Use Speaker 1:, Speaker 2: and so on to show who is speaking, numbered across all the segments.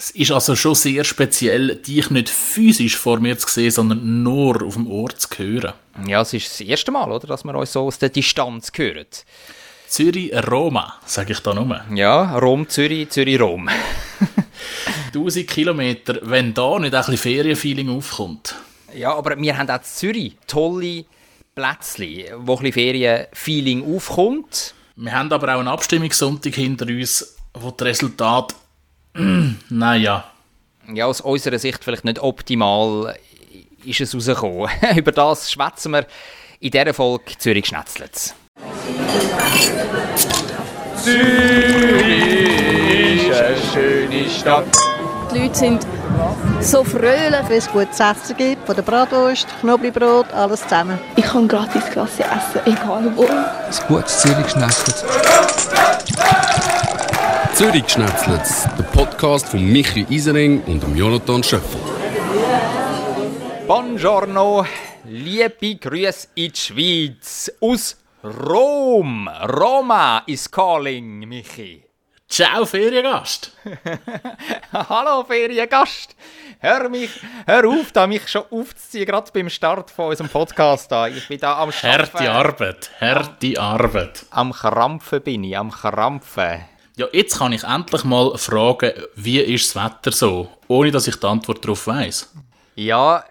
Speaker 1: Es ist also schon sehr speziell, dich nicht physisch vor mir zu sehen, sondern nur auf dem Ohr zu hören.
Speaker 2: Ja, es ist das erste Mal, oder, dass wir uns so aus der Distanz hören.
Speaker 1: Zürich-Roma, sage ich da nur.
Speaker 2: Ja, Rom-Zürich, Zürich-Rom.
Speaker 1: 1000 Kilometer, wenn da nicht ein bisschen Ferienfeeling aufkommt.
Speaker 2: Ja, aber wir haben auch in Zürich tolle Plätzchen, wo ein bisschen Ferienfeeling aufkommt.
Speaker 1: Wir haben aber auch einen Abstimmungssonntag hinter uns, wo das Resultat, naja.
Speaker 2: Ja, aus unserer Sicht vielleicht nicht optimal ist es rausgekommen. Über das schwätzen wir in dieser Folge Zürich Schnetzlitz.
Speaker 3: Zürich ist eine schöne Stadt.
Speaker 4: Die Leute sind so fröhlich,
Speaker 5: wenn es gutes Essen gibt, von der Bratwurst, Knoblauchbrot, alles zusammen.
Speaker 6: Ich kann gratis Klasse essen, egal wo.
Speaker 7: Ein gutes Zürich Schnetzlitz.
Speaker 8: Zürich Schnetzlitz, der Podcast von Michi Isering und Jonathan Schöffel.
Speaker 2: Buongiorno, liebe Grüße in die Schweiz aus Rom. Roma is calling, Michi.
Speaker 1: Ciao, Feriengast.
Speaker 2: Hallo, Feriengast. Hör, mich, hör auf, da mich schon aufzuziehen, gerade beim Start von unserem Podcast. Da. Ich bin da am
Speaker 1: Schaffen. Harte Arbeit, harte Arbeit.
Speaker 2: Am Krampfen bin ich, am Krampfen.
Speaker 1: Ja, jetzt kann ich endlich mal fragen, wie ist das Wetter so, ohne dass ich die Antwort darauf weiss.
Speaker 2: Ja,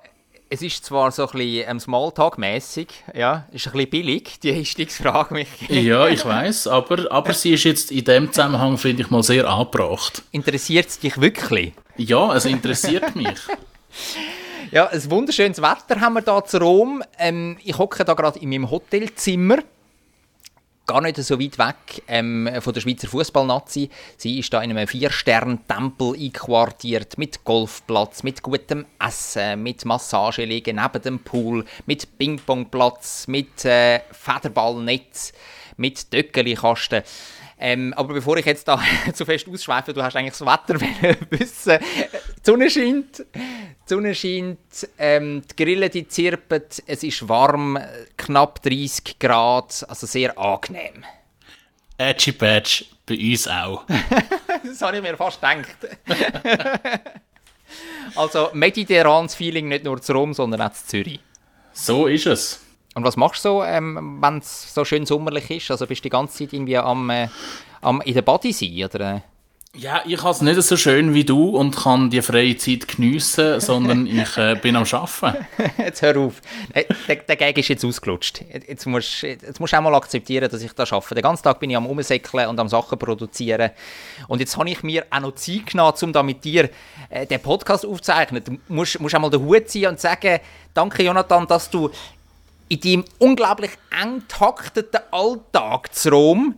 Speaker 2: es ist zwar so ein bisschen ähm, Smalltalk-mässig, ja, ist ein bisschen billig, die Einstiegsfrage mich.
Speaker 1: ja, ich weiß, aber, aber sie ist jetzt in dem Zusammenhang, finde ich mal, sehr angebracht.
Speaker 2: Interessiert es dich wirklich?
Speaker 1: Ja, es interessiert mich.
Speaker 2: ja, ein wunderschönes Wetter haben wir hier zu Rom. Ähm, ich hocke da gerade in meinem Hotelzimmer gar nicht so weit weg ähm, von der Schweizer Fußballnazi. Sie ist da in einem Vier-Stern-Tempel einquartiert mit Golfplatz, mit gutem Essen, mit Massageliegen neben dem Pool, mit Ping-Pong-Platz, mit äh, Federballnetz, mit Döckeli-Kasten. Ähm, aber bevor ich jetzt da zu fest ausschweife, du hast eigentlich das Wetter wissen. Die Sonne scheint, die Sonne scheint, ähm, die Grille die zirpen, es ist warm, knapp 30 Grad, also sehr angenehm.
Speaker 1: Edgy Badge, bei uns auch.
Speaker 2: das habe ich mir fast gedacht. also mediterranes Feeling nicht nur zu Rom, sondern auch zu Zürich.
Speaker 1: So ist es.
Speaker 2: Und was machst du so, ähm, wenn es so schön sommerlich ist? Also bist du die ganze Zeit irgendwie am, äh, am in der Body sein, oder?
Speaker 1: Ja, ich habe es nicht so schön wie du und kann die freie Zeit geniessen, sondern ich äh, bin am Arbeiten.
Speaker 2: jetzt hör auf. Äh, der, der Gag ist jetzt ausgelutscht. Jetzt musst, jetzt musst du auch mal akzeptieren, dass ich da arbeite. Den ganzen Tag bin ich am Umsäckeln und am Sachen produzieren. Und jetzt habe ich mir auch noch Zeit genommen, um da mit dir äh, den Podcast aufzuzeichnen. Du musst, musst auch mal den Hut ziehen und sagen, danke Jonathan, dass du in deinem unglaublich eng takteten Alltag zu Rom,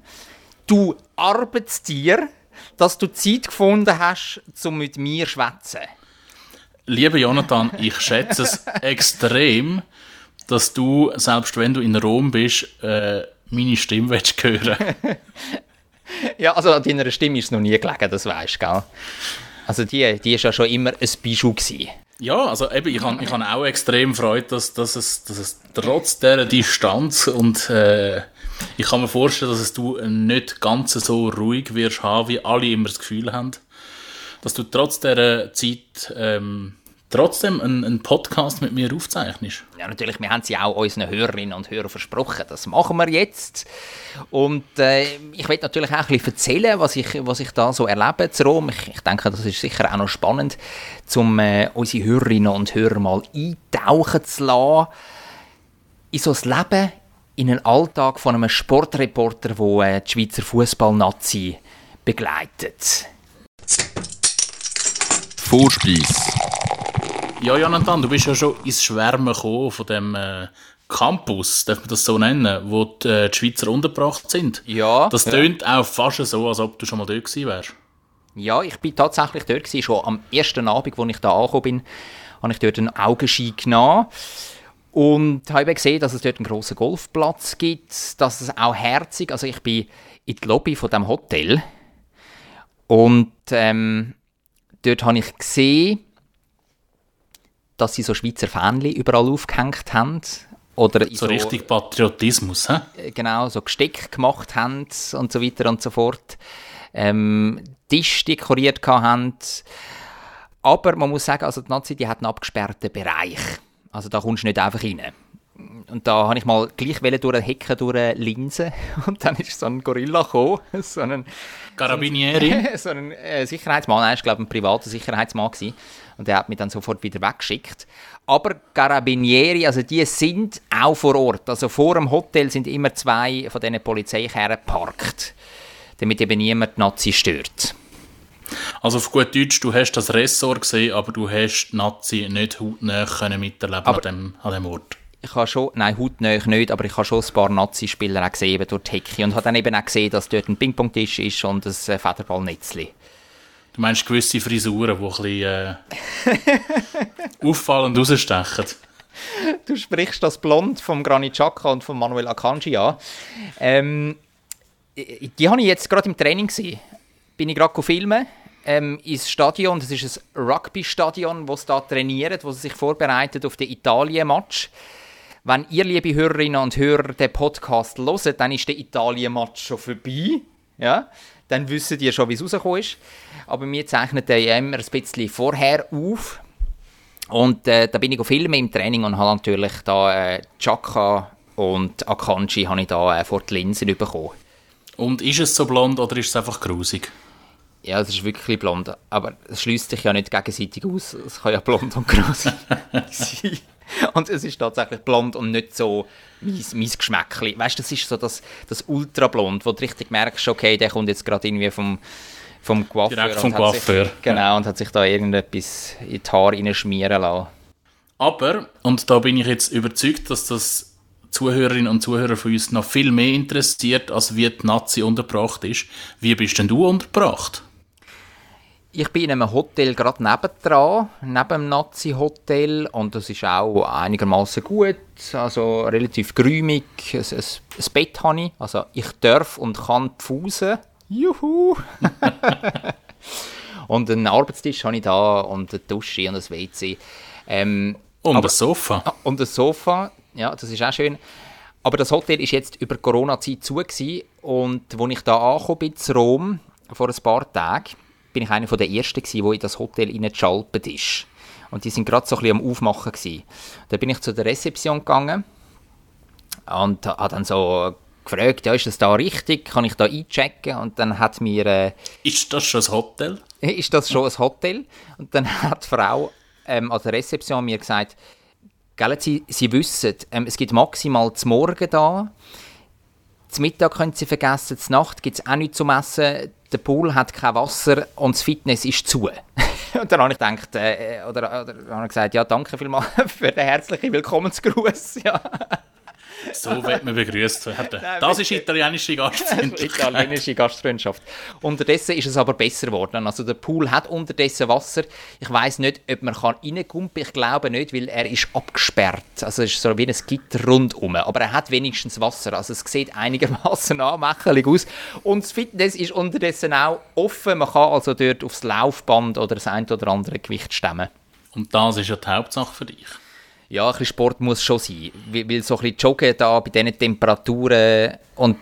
Speaker 2: du Arbeitstier, dass du Zeit gefunden hast, um mit mir zu schwätzen.
Speaker 1: Lieber Jonathan, ich schätze es extrem, dass du, selbst wenn du in Rom bist, äh, meine Stimme willst hören
Speaker 2: Ja, also an deiner Stimme ist es noch nie gelegen, das weißt du, gell? Also die, die ist ja schon immer ein Bijou gewesen.
Speaker 1: Ja, also eben, ich habe ich hab auch extrem Freude, dass, dass, es, dass es trotz dieser Distanz und äh, ich kann mir vorstellen, dass es du nicht ganz so ruhig wirst haben, wie alle immer das Gefühl haben, dass du trotz dieser Zeit ähm, trotzdem einen, einen, Podcast mit mir aufzeichnest.
Speaker 2: Ja, natürlich, wir haben sie auch unseren Hörerinnen und Hörern versprochen. Das machen wir jetzt. Und äh, ich will natürlich auch ein bisschen erzählen, was ich, was ich da so erlebe zu Rom. Ich, ich denke, das ist sicher auch noch spannend, um äh, unsere Hörerinnen und Hörer mal eintauchen zu lassen in so ein Leben, in einen Alltag von einem Sportreporter, der äh, die Schweizer Fußballnazi begleitet.
Speaker 8: Vorspeis.
Speaker 1: Ja, Jonathan, du bist ja schon ins Schwärmen gekommen von dem äh, Campus, darf man das so nennen, wo die, äh, die Schweizer untergebracht sind.
Speaker 2: Ja.
Speaker 1: Das tönt ja. auch fast so, als ob du schon mal dort gewesen wärst.
Speaker 2: Ja, ich bin tatsächlich dort gewesen. Schon am ersten Abend, als ich da angekommen bin, habe ich dort einen Augenschein genommen. Und habe gesehen, dass es dort einen grossen Golfplatz gibt, dass es auch herzig, also ich bin in die Lobby von dem Hotel und ähm, dort habe ich gesehen, dass sie so Schweizer Fähnchen überall aufgehängt haben. Oder
Speaker 1: so, so richtig Patriotismus, hä?
Speaker 2: Äh, genau, so Gesteck gemacht haben und so weiter und so fort. Ähm, Tisch dekoriert haben. Aber man muss sagen, also die Nazi die hat einen abgesperrten Bereich. Also da kommst du nicht einfach rein. Und da habe ich mal gleich durch eine Hecke durch eine Linse und dann ist so ein Gorilla gekommen, so ein
Speaker 1: Carabinieri.
Speaker 2: so ein äh, Sicherheitsmann, er war glaube ich ein privater Sicherheitsmann gewesen. und der hat mich dann sofort wieder weggeschickt. Aber Carabinieri, also die sind auch vor Ort. Also vor dem Hotel sind immer zwei von diesen Polizeikerren geparkt, damit eben niemand die Nazi stört.
Speaker 1: Also auf gut Deutsch, du hast das Ressort gesehen, aber du hast die Nazi nicht hautnah können miterleben
Speaker 2: Aber-
Speaker 1: an dem, an dem Ort.
Speaker 2: Ich habe schon, nein, hautnah nicht, aber ich habe schon ein paar Nazi-Spieler auch gesehen eben durch die Hecke und habe dann eben auch gesehen, dass dort ein Ping-Pong-Tisch ist und ein äh, Federballnetzli.
Speaker 1: Du meinst gewisse Frisuren, die ein bisschen äh, auffallend rausstechen.
Speaker 2: Du sprichst das Blond vom Granit Xhaka und von Manuel Akanji an. Ähm, die habe ich jetzt gerade im Training gesehen. Bin ich gerade filmen ähm, ins Stadion. Das ist ein Rugby-Stadion, wo sie da trainieren, wo sie sich vorbereitet auf den Italien-Match. Wenn ihr, liebe Hörerinnen und Hörer, den Podcast hört, dann ist der Italien-Match schon vorbei. Ja? Dann wisst ihr schon, wie es rausgekommen ist. Aber wir zeichnen den ja immer ein bisschen vorher auf. Und äh, da bin ich filmen im Training und habe natürlich da äh, Chaka und Akanji habe ich da äh, vor die Linsen bekommen.
Speaker 1: Und ist es so blond oder ist es einfach grusig?
Speaker 2: Ja, es ist wirklich blond, aber es schließt sich ja nicht gegenseitig aus. Es kann ja blond und grusig sein. Und es ist tatsächlich blond und nicht so mein, mein Geschmäckli. Weißt du, das ist so das, das Ultrablond, wo du richtig merkst, okay, der kommt jetzt gerade irgendwie vom, vom Coiffeur.
Speaker 1: Direkt vom Coiffeur,
Speaker 2: Sich, genau, und hat sich da irgendetwas in die Haare reinschmieren lassen.
Speaker 1: Aber, und da bin ich jetzt überzeugt, dass das Zuhörerinnen und Zuhörer von uns noch viel mehr interessiert, als wie die Nazi untergebracht ist. Wie bist denn du untergebracht?
Speaker 2: Ich bin in einem Hotel gerade nebendran, neben dem Nazi-Hotel und das ist auch einigermaßen gut, also relativ geräumig. Ein, ein, ein Bett habe ich, also ich darf und kann pfusen. Juhu! und einen Arbeitstisch habe ich da und eine Dusche und ein WC. Ähm,
Speaker 1: Und
Speaker 2: Aber-
Speaker 1: das Sofa.
Speaker 2: Ah, Und das Sofa, ja, das ist auch schön. Aber das Hotel ist jetzt über Corona-Zeit zu gewesen. und als ich da angekommen bin, zu Rom, vor ein paar Tagen, bin ich einer der Ersten gewesen, der in das Hotel reingeschaltet ist. Und die sind gerade so ein bisschen am Aufmachen gewesen. Da bin ich zu der Rezeption gegangen und habe dann so gefragt, ja, ist das da richtig? Kann ich da einchecken? Und dann hat mir... Äh,
Speaker 1: Ist das schon ein Hotel?
Speaker 2: ist das schon ein Hotel? Und dann hat die Frau ähm, an der Rezeption mir gesagt, Gell, Sie, Sie wissen, ähm, es gibt maximal zum Morgen da, zum Mittag können Sie vergessen, zur Nacht gibt es auch nichts zum Essen, der Pool hat kein Wasser und das Fitness ist zu. und dann habe ich gedacht, äh, oder, oder habe ich gesagt, ja, danke vielmals für den herzlichen Willkommensgruß. Ja.
Speaker 1: So wird man begrüßt werden. Das ist italienische Gastfreundlichkeit.
Speaker 2: italienische Gastfreundschaft. Unterdessen ist es aber besser geworden. Also der Pool hat unterdessen Wasser. Ich weiß nicht, ob man kann reinkumpen. Ich glaube nicht, weil er ist abgesperrt. Also es ist so wie ein Gitter rundum. Aber er hat wenigstens Wasser. Also es sieht einigermaßen anmächelig aus. Und das Fitness ist unterdessen auch offen. Man kann also dort aufs Laufband oder das ein oder andere Gewicht stemmen.
Speaker 1: Und das ist ja die Hauptsache für dich.
Speaker 2: Ja, ein bisschen Sport muss schon sein. Weil so ein bisschen Joggen da bei diesen Temperaturen und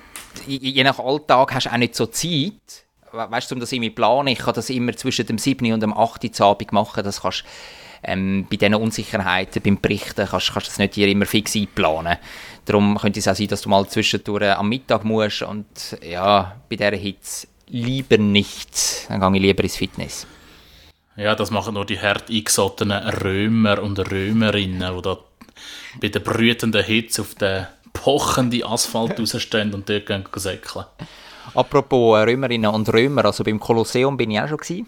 Speaker 2: je nach Alltag hast du auch nicht so Zeit. We- Weißt du, um das irgendwie planen, ich kann das immer zwischen dem 7. und dem 8. Uhr Abend machen. Das kannst ähm, bei diesen Unsicherheiten, beim Berichten, kannst du das nicht dir immer fix einplanen. Darum könnte es auch sein, dass du mal zwischendurch am Mittag musst und ja, bei dieser Hitze lieber nicht. Dann gehe ich lieber ins Fitness.
Speaker 1: Ja, das machen nur die hart eingesottenen Römer und Römerinnen, die da bei der brütenden Hitze auf den pochenden Asphalt rausstehen und dort gehen säckeln.
Speaker 2: Apropos äh, Römerinnen und Römer, also beim Kolosseum bin ich auch schon gewesen.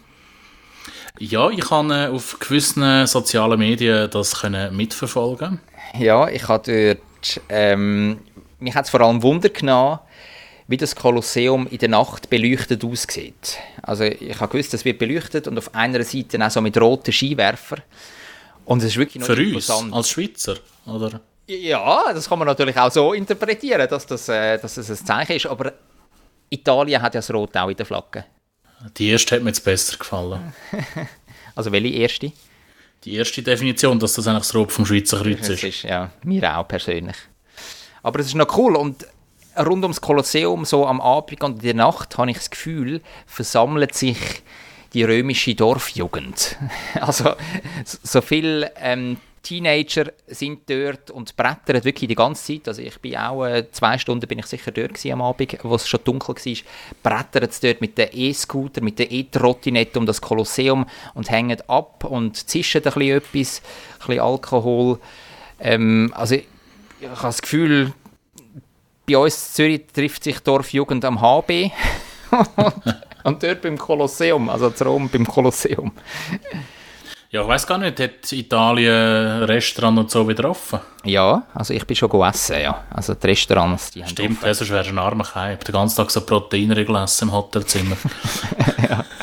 Speaker 1: Ja, ich kann äh, auf gewissen sozialen Medien das können mitverfolgen.
Speaker 2: Ja, ich habe dort, ähm, mich hat es vor allem Wunder genommen, wie das Kolosseum in der Nacht beleuchtet aussieht. Also ich habe gewusst, es wird beleuchtet und auf einer Seite auch so mit roten Skiwerfer. Und es ist wirklich noch
Speaker 1: Für uns,
Speaker 2: imposant.
Speaker 1: als Schweizer, oder?
Speaker 2: Ja, das kann man natürlich auch so interpretieren, dass das, äh, dass das ein Zeichen ist, aber Italien hat ja das Rot auch in der Flagge.
Speaker 1: Die erste hat mir jetzt besser gefallen.
Speaker 2: Also welche erste?
Speaker 1: Die erste Definition, dass das eigentlich das Rot vom Schweizer Kreuz
Speaker 2: Das
Speaker 1: ist.
Speaker 2: ist ja mir auch persönlich. Aber es ist noch cool und rund ums Kolosseum, so am Abend und in der Nacht, habe ich das Gefühl, versammelt sich die römische Dorfjugend. Also so viel ähm, Teenager sind dort und brettern wirklich die ganze Zeit. Also ich bin auch äh, zwei Stunden bin ich sicher dort am Abend, wo es schon dunkel war. Brettern sie dort mit den E-Scooter, mit den E-Trottinette um das Kolosseum und hängen ab und zischen ein bisschen etwas, ein bisschen Alkohol. Ähm, also ich habe das Gefühl, bei uns in Zürich trifft sich Dorfjugend am HB und dort beim Kolosseum, also zu Rom beim Kolosseum.
Speaker 1: Ja, ich weiß gar nicht, hat Italien Restaurant und so wieder offen?
Speaker 2: Ja, also ich bin schon gegessen, ja. Also die Restaurants, die haben
Speaker 1: Stimmt,
Speaker 2: offen.
Speaker 1: ja, sonst du ein armer Kai. Den ganzen Tag so Proteinriegel essen im Hotelzimmer. ja.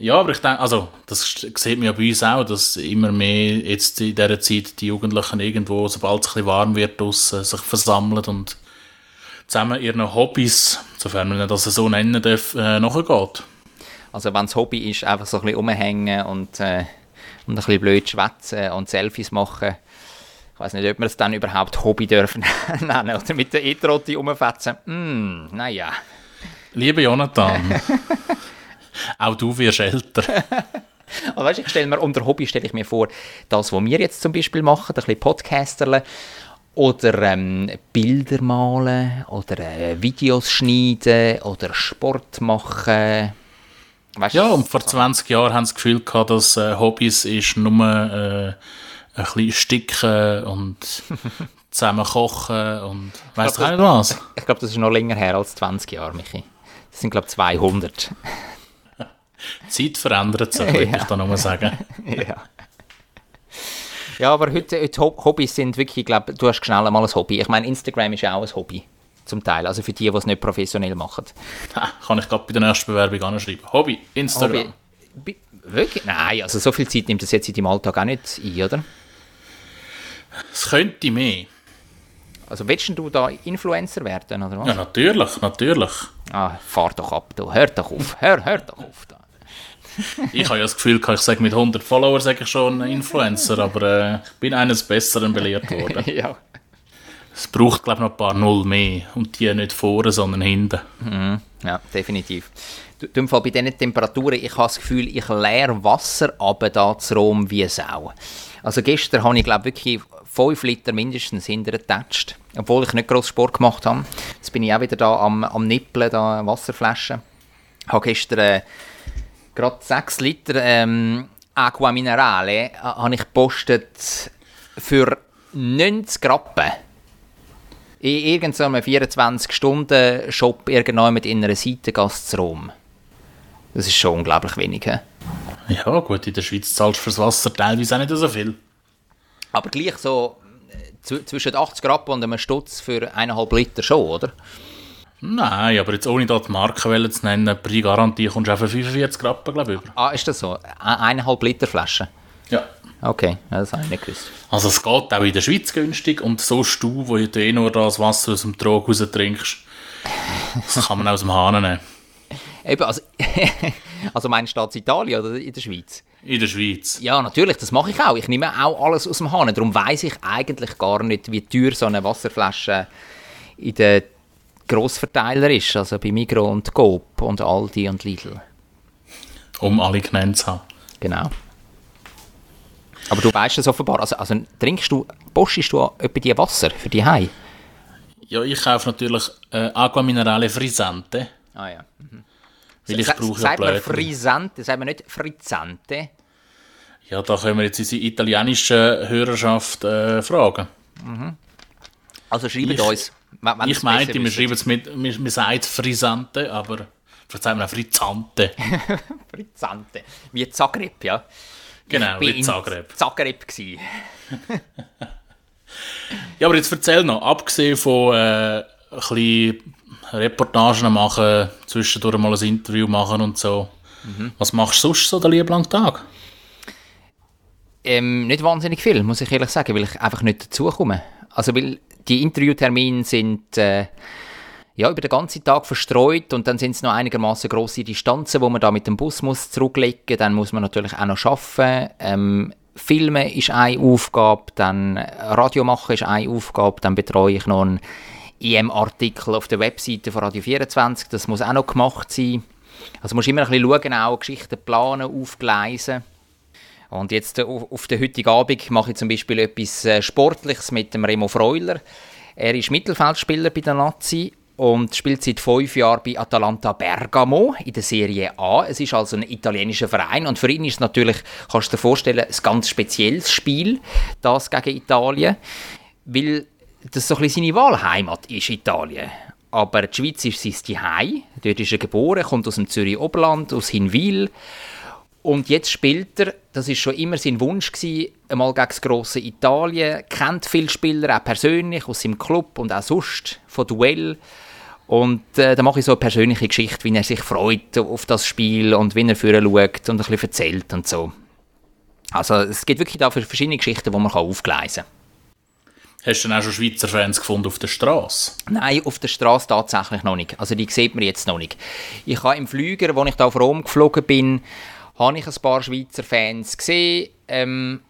Speaker 1: ja, aber ich denke, also, das sieht man ja bei uns auch, dass immer mehr jetzt in dieser Zeit die Jugendlichen irgendwo, sobald es ein bisschen warm wird, draussen, sich versammeln und zusammen ihren Hobbys, sofern man das so nennen darf, äh, nachgeht.
Speaker 2: Also wenn das Hobby ist, einfach so ein bisschen rumhängen und, äh, und ein bisschen blöd schwätzen und Selfies machen. Ich weiß nicht, ob wir es dann überhaupt Hobby dürfen nennen oder mit der E-Trotti rumfetzen. Mm, naja.
Speaker 1: Lieber Jonathan, auch du wirst älter.
Speaker 2: Aber weißt, ich stelle mir unter Hobby stelle ich mir vor, das, was wir jetzt zum Beispiel machen, ein bisschen Podcasterle oder ähm, Bilder malen oder äh, Videos schneiden oder Sport machen.
Speaker 1: Weißt, ja, und vor 20 Jahren haben sie das Gefühl gehabt, dass äh, Hobbys ist nur äh, ein bisschen sticken und zusammen kochen und weißt du was?
Speaker 2: Ich glaube, das ist noch länger her als 20 Jahre, Michi. Das sind, glaube ich, 200.
Speaker 1: Die Zeit verändert sich, würde ja. ich da nur sagen.
Speaker 2: ja. Ja, aber heute, heute Hobbys sind wirklich, ich glaube, du hast schnell einmal ein Hobby. Ich meine, Instagram ist ja auch ein Hobby. Zum Teil. Also für die, die es nicht professionell machen.
Speaker 1: Ha, kann ich gerade bei der nächsten Bewerbung anschreiben. Hobby, Instagram.
Speaker 2: Hobby. Wirklich? Nein, also so viel Zeit nimmt das jetzt in deinem Alltag auch nicht ein, oder?
Speaker 1: Es könnte mehr.
Speaker 2: Also willst du da Influencer werden, oder was?
Speaker 1: Ja, natürlich, natürlich.
Speaker 2: Ah, fahr doch ab, du. Hör doch auf, hör, hör doch auf. Da.
Speaker 1: ich habe ja das Gefühl, ich sage mit 100 Followern sage ich schon Influencer, aber äh, ich bin eines Besseren belehrt worden.
Speaker 2: ja.
Speaker 1: Es braucht, glaube ich, noch ein paar Null mehr. Und die nicht vorne, sondern hinten.
Speaker 2: Mhm. Ja, definitiv. Du, Fall bei diesen Temperaturen, ich habe das Gefühl, ich leere Wasser aber da zu Rom wie Sau. Also gestern habe ich, glaube wirklich 5 Liter mindestens hintergetatscht. Obwohl ich nicht groß Sport gemacht habe. Jetzt bin ich auch wieder da am, am Nippeln, da Wasserflaschen. Ich habe gestern äh, gerade 6 Liter ähm, Aqua Minerale äh, habe ich gepostet für 90 Rappen in irgendeinem 24-Stunden-Shop irgendwann mit in einer Seitengasse zu Rom. Das ist schon unglaublich wenig. He?
Speaker 1: Ja, gut, in der Schweiz zahlst du fürs Wasser teilweise auch nicht so viel.
Speaker 2: Aber gleich so zwischen 80 Rappen und einem Stutz für eineinhalb Liter schon, oder?
Speaker 1: Nein, aber jetzt ohne dort die Markenwelle zu nennen, bei Garantie kommst du auch für 45 Rappen, glaube ich, über.
Speaker 2: Ah, ist das so? Eineinhalb Liter Flasche?
Speaker 1: Ja.
Speaker 2: Okay, das habe ich nicht gewusst.
Speaker 1: Also es geht auch in der Schweiz günstig und so du, wo du eh nur das Wasser aus dem Trog raus trinkst, das kann man aus dem Hahn nehmen.
Speaker 2: Eben, also, also meinst du Italien oder in der Schweiz?
Speaker 1: In der Schweiz.
Speaker 2: Ja, natürlich, das mache ich auch. Ich nehme auch alles aus dem Hahn. Darum weiß ich eigentlich gar nicht, wie teuer so eine Wasserflasche in den Grossverteiler ist. Also bei Migro und Coop und Aldi und Lidl.
Speaker 1: Um alle genannt zu haben.
Speaker 2: Genau. Aber du weißt es offenbar. Also, also trinkst du, postest du etwa die Wasser für die Hai?
Speaker 1: Ja, ich kaufe natürlich äh, Aqua Minerale Frisante.
Speaker 2: Ah ja. Mhm.
Speaker 1: Weil ich
Speaker 2: S
Speaker 1: brauche ja
Speaker 2: man Frisante, sagt man nicht Frizzante?
Speaker 1: Ja, da können wir jetzt unsere italienische Hörerschaft äh, fragen.
Speaker 2: Mhm. Also schreibt
Speaker 1: ich,
Speaker 2: uns.
Speaker 1: Wenn ich meinte, wir schreiben es mit, wir, wir sagen Frisante, aber vielleicht sagen wir auch Frizzante.
Speaker 2: Frizzante. Wie Zagreb, ja.
Speaker 1: Genau, wie Zagreb.
Speaker 2: Zagreb
Speaker 1: ja, aber jetzt erzähl noch, abgesehen von äh, ein bisschen Reportagen machen, zwischendurch mal ein Interview machen und so. Mhm. Was machst du sonst so den lieben langen Tag?
Speaker 2: Ähm, nicht wahnsinnig viel, muss ich ehrlich sagen, weil ich einfach nicht dazukomme. Also, weil die Interviewtermine sind äh, ja, über den ganzen Tag verstreut und dann sind es noch einigermaßen große Distanzen, wo man da mit dem Bus muss zurücklegen. Dann muss man natürlich auch noch arbeiten. Ähm, Filmen ist eine Aufgabe, dann Radio machen ist eine Aufgabe, dann betreue ich noch einen EM-Artikel auf der Webseite von Radio 24, das muss auch noch gemacht sein. Also musst immer ein bisschen schauen, auch Geschichten planen, aufgleisen. Und jetzt äh, auf den heutigen Abend mache ich zum Beispiel etwas äh, Sportliches mit dem Remo Freuler. Er ist Mittelfeldspieler bei der Nazi und spielt seit fünf Jahren bei Atalanta Bergamo in der Serie A. Es ist also ein italienischer Verein und für ihn ist natürlich, kannst du dir vorstellen, ein ganz spezielles Spiel, das gegen Italien, weil das so ein bisschen seine Wahlheimat ist, Italien. Aber die Schweiz ist sein Zuhause. Dort ist er geboren, kommt aus dem Zürich Oberland, aus Hinwil. Und jetzt spielt er, das ist schon immer sein Wunsch gewesen, einmal gegen das grosse Italien, kennt viele Spieler, auch persönlich, aus seinem Club und auch sonst, von Duell. Und äh, da mache ich so eine persönliche Geschichte, wie er sich freut auf das Spiel und wie er vorher schaut und ein bisschen erzählt und so. Also es gibt wirklich da verschiedene Geschichten, die man aufgleisen kann.
Speaker 1: Hast du denn auch schon Schweizer Fans gefunden auf der Straße?
Speaker 2: Nein, auf der Straße tatsächlich noch nicht. Also die sieht man jetzt noch nicht. Ich habe im Flüger, wo ich da auf Rom geflogen bin, habe ich ein paar Schweizer Fans gesehen, ähm,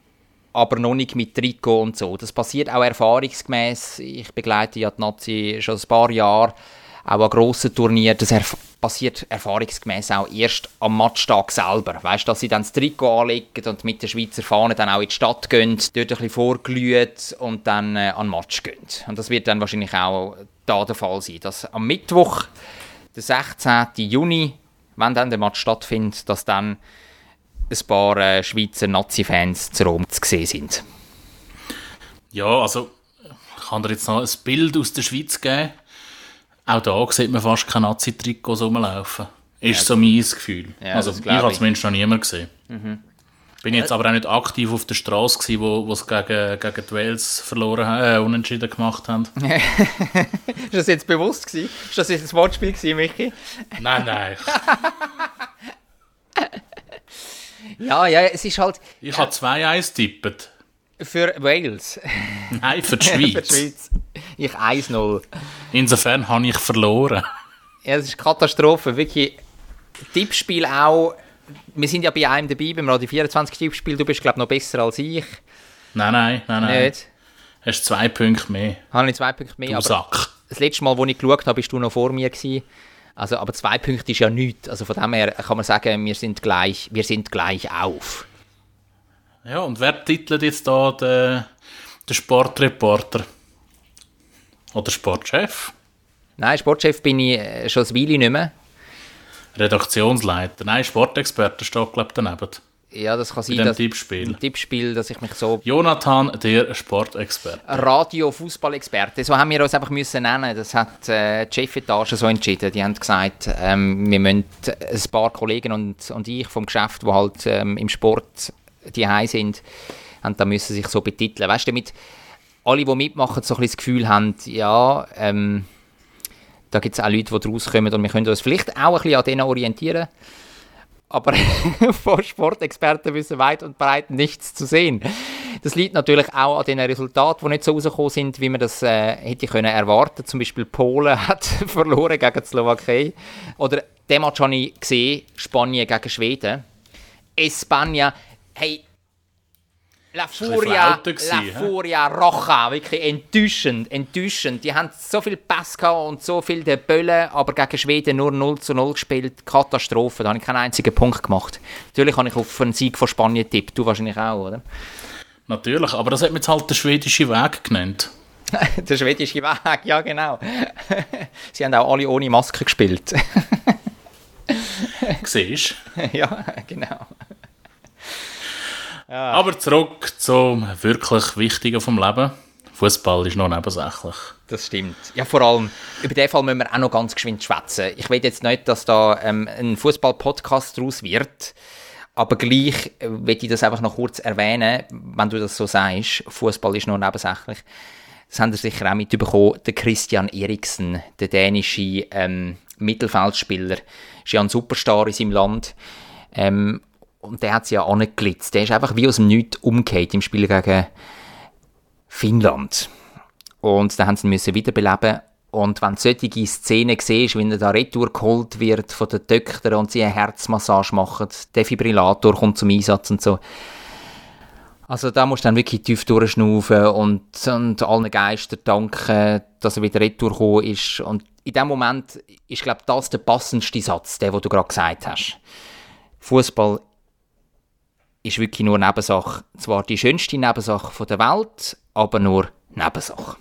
Speaker 2: aber noch nicht mit Trikot und so. Das passiert auch erfahrungsgemäß. Ich begleite ja die Nazi schon ein paar Jahre, auch an grossen Turnieren. Das erf passiert erfahrungsgemäß auch erst am Matchtag selber. Weißt du, dass sie dann das Trikot anlegen und mit der Schweizer Fahne dann auch in die Stadt gehen, dort ein bisschen vorglühen und dann äh, an den Match gehen. Und das wird dann wahrscheinlich auch da der Fall sein, dass am Mittwoch, der 16. Juni, wenn dann der Match stattfindet, dass dann ein paar äh, Schweizer Nazi-Fans zu Rom zu sehen sind.
Speaker 1: Ja, also ich kann dir jetzt noch ein Bild aus der Schweiz geben. Auch da sieht man fast keine Nazi-Trikots rumlaufen. Ist so mein Gefühl.
Speaker 2: Ja,
Speaker 1: also ich habe zumindest noch niemand gesehen. Bin jetzt aber auch nicht aktiv auf der Straße gewesen, wo, wo sie gegen, gegen die Wales verloren haben, äh, unentschieden gemacht haben.
Speaker 2: Ist das jetzt bewusst gewesen? Ist das jetzt ein Wortspiel gewesen, Michi?
Speaker 1: nein, nein.
Speaker 2: Ja, ja, es ist halt
Speaker 1: Ich habe zwei Eis tippet.
Speaker 2: für Wales.
Speaker 1: Nein, für die
Speaker 2: für die
Speaker 1: Schweiz.
Speaker 2: Schweiz. Ich 1-0.
Speaker 1: Insofern habe ich verloren.
Speaker 2: Ja, es ist Katastrophe. Wirklich, Tippspiel auch. Wir sind ja bei einem dabei, beim Radio 24 Tippspiel. Du bist, glaube ich, noch besser als ich.
Speaker 1: Nein, nein, nein, nein.
Speaker 2: Nicht?
Speaker 1: Hast zwei Punkte mehr.
Speaker 2: Habe ich zwei Punkte mehr.
Speaker 1: Du
Speaker 2: aber
Speaker 1: Sack.
Speaker 2: das letzte Mal, als ich geschaut habe, bist du noch vor mir gewesen. Also, aber zwei Punkte ist ja nichts. Also von dem her kann man sagen, wir sind gleich, wir sind gleich auf.
Speaker 1: Ja, und wer titelt jetzt da den, den Sportreporter? Oder Sportchef?
Speaker 2: Nein, Sportchef bin ich äh, schon ein Weile nicht mehr.
Speaker 1: Redaktionsleiter? Nein, Sportexperte steht, glaube ich, daneben.
Speaker 2: Ja, das kann sein,
Speaker 1: dem
Speaker 2: dass
Speaker 1: Tippspiel.
Speaker 2: Tippspiel, dass ich mich so
Speaker 1: Jonathan, der Sportexperte.
Speaker 2: Radio-Fußballexperte, so haben wir uns einfach müssen nennen. Das hat äh, die Chefetage so entschieden. Die haben gesagt, ähm, wir müssen ein paar Kollegen und, und ich vom Geschäft, die halt ähm, im Sport die sind, haben da müssen sich so betiteln. Weißt du, damit alle, die mitmachen, so ein bisschen das Gefühl haben, ja, ähm, da gibt es auch Leute, die draus kommen und wir können uns vielleicht auch ein bisschen an denen orientieren. Aber von Sportexperten wissen weit und breit nichts zu sehen. Das liegt natürlich auch an den Resultaten, die nicht so rausgekommen sind, wie man das äh, hätte können erwarten. Zum Beispiel Polen hat verloren gegen die Slowakei. Oder den Match habe ich gesehen, Spanien gegen Schweden. Espanja, hey, La Furia,
Speaker 1: gewesen,
Speaker 2: La? Furia Roja, wirklich enttäuschend, enttäuschend. Die haben so viel Pass gehabt und so viel der Böllen, aber gegen Schweden nur 0 zu 0 gespielt. Katastrophe, da habe ich keinen einzigen Punkt gemacht. Natürlich habe ich auf einen Sieg von Spanien getippt, du wahrscheinlich auch, oder?
Speaker 1: Natürlich, aber das hat man jetzt halt der schwedische Weg genannt.
Speaker 2: der schwedische Weg, ja genau. Sie haben auch alle ohne Maske gespielt.
Speaker 1: Siehst
Speaker 2: ja, genau.
Speaker 1: Aber zurück zum wirklich Wichtigen vom Leben. Fußball ist noch nebensächlich.
Speaker 2: Das stimmt. Ja, vor allem, über den Fall müssen wir auch noch ganz geschwind schwätzen. Ich will jetzt nicht, dass da ähm, ein Fußball-Podcast daraus wird, aber gleich äh, will ich das einfach noch kurz erwähnen, wenn du das so sagst. Fußball ist noch nebensächlich. Das haben ihr sicher auch mitbekommen. Der Christian Eriksen, der dänische ähm, Mittelfeldspieler, ist ja ein Superstar in seinem Land. Ähm, und der hat sie ja angelitzt. Der ist einfach wie aus dem Nichts umgekehrt im Spiel gegen Finnland. Und da haben sie ihn wiederbeleben. Und wenn du solche Szenen siehst, wie er da retour geholt wird von den Töchtern und sie eine Herzmassage machen, Defibrillator kommt zum Einsatz und so. Also da musst du dann wirklich tief durchschnaufen und, und allen Geistern danken, dass er wieder retour gekommen ist. Und in dem Moment ist, glaube ich, das der passendste Satz, der, den du gerade gesagt hast. Fußball ist wirklich nur Nebensache. Zwar die schönste Nebensache der Welt, aber nur Nebensache.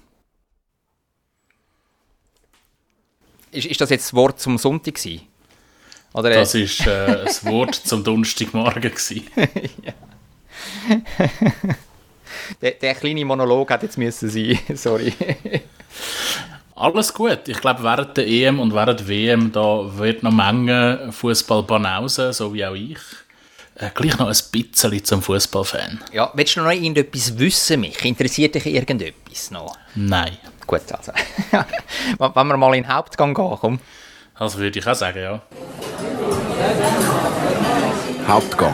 Speaker 2: Ist, ist das jetzt das Wort zum Sonntag gewesen? Oder, äh,
Speaker 1: Das ist äh, das Wort zum Donnerstagmorgen. gewesen.
Speaker 2: der, der kleine Monolog hat jetzt müssen sein. Sorry.
Speaker 1: Alles gut. Ich glaube, während der EM und während der WM da wird noch Menge Fußball banausen, so wie auch ich. Äh, gleich noch ein bisschen zum Fußballfan.
Speaker 2: Ja, willst du noch irgendetwas wissen, mich? Interessiert dich irgendetwas noch?
Speaker 1: Nein.
Speaker 2: Gut, also. Wenn wir mal in den Hauptgang gehen, komm.
Speaker 1: Das würde ich auch sagen, ja.
Speaker 8: Hauptgang.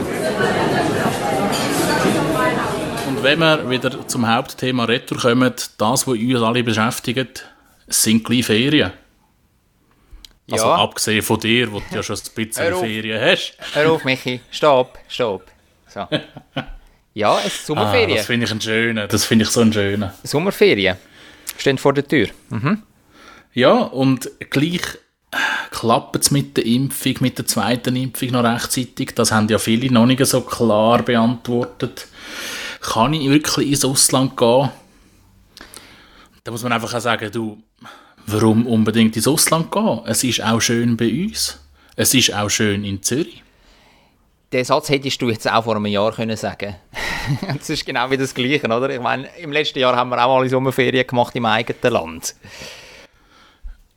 Speaker 1: Und wenn wir wieder zum Hauptthema Retour kommen, das, was uns alle beschäftigt, sind gleich Ferien. Also
Speaker 2: Ja.
Speaker 1: abgesehen von dir, wo du ja schon ein bisschen
Speaker 2: auf.
Speaker 1: Ferien hast.
Speaker 2: Hör auf, Michi. Stopp, stopp. So. Ja, es ist
Speaker 1: Ah,
Speaker 2: Sommerferien.
Speaker 1: das finde ich einen schönen. Das finde ich so einen schönen.
Speaker 2: Sommerferien. Stehen vor der Tür.
Speaker 1: Ja, und gleich klappt es mit der Impfung, mit der zweiten Impfung noch rechtzeitig. Das haben ja viele noch nicht so klar beantwortet. Kann ich wirklich ins Ausland gehen? Da muss man einfach auch sagen, du, warum unbedingt ins Ausland gehen? Es ist auch schön bei uns. Es ist auch schön in Zürich.
Speaker 2: Den Satz hättest du jetzt auch vor einem Jahr können sagen Das ist genau wie das Gleiche, oder? Ich meine, im letzten Jahr haben wir auch mal Sommerferien gemacht im eigenen Land.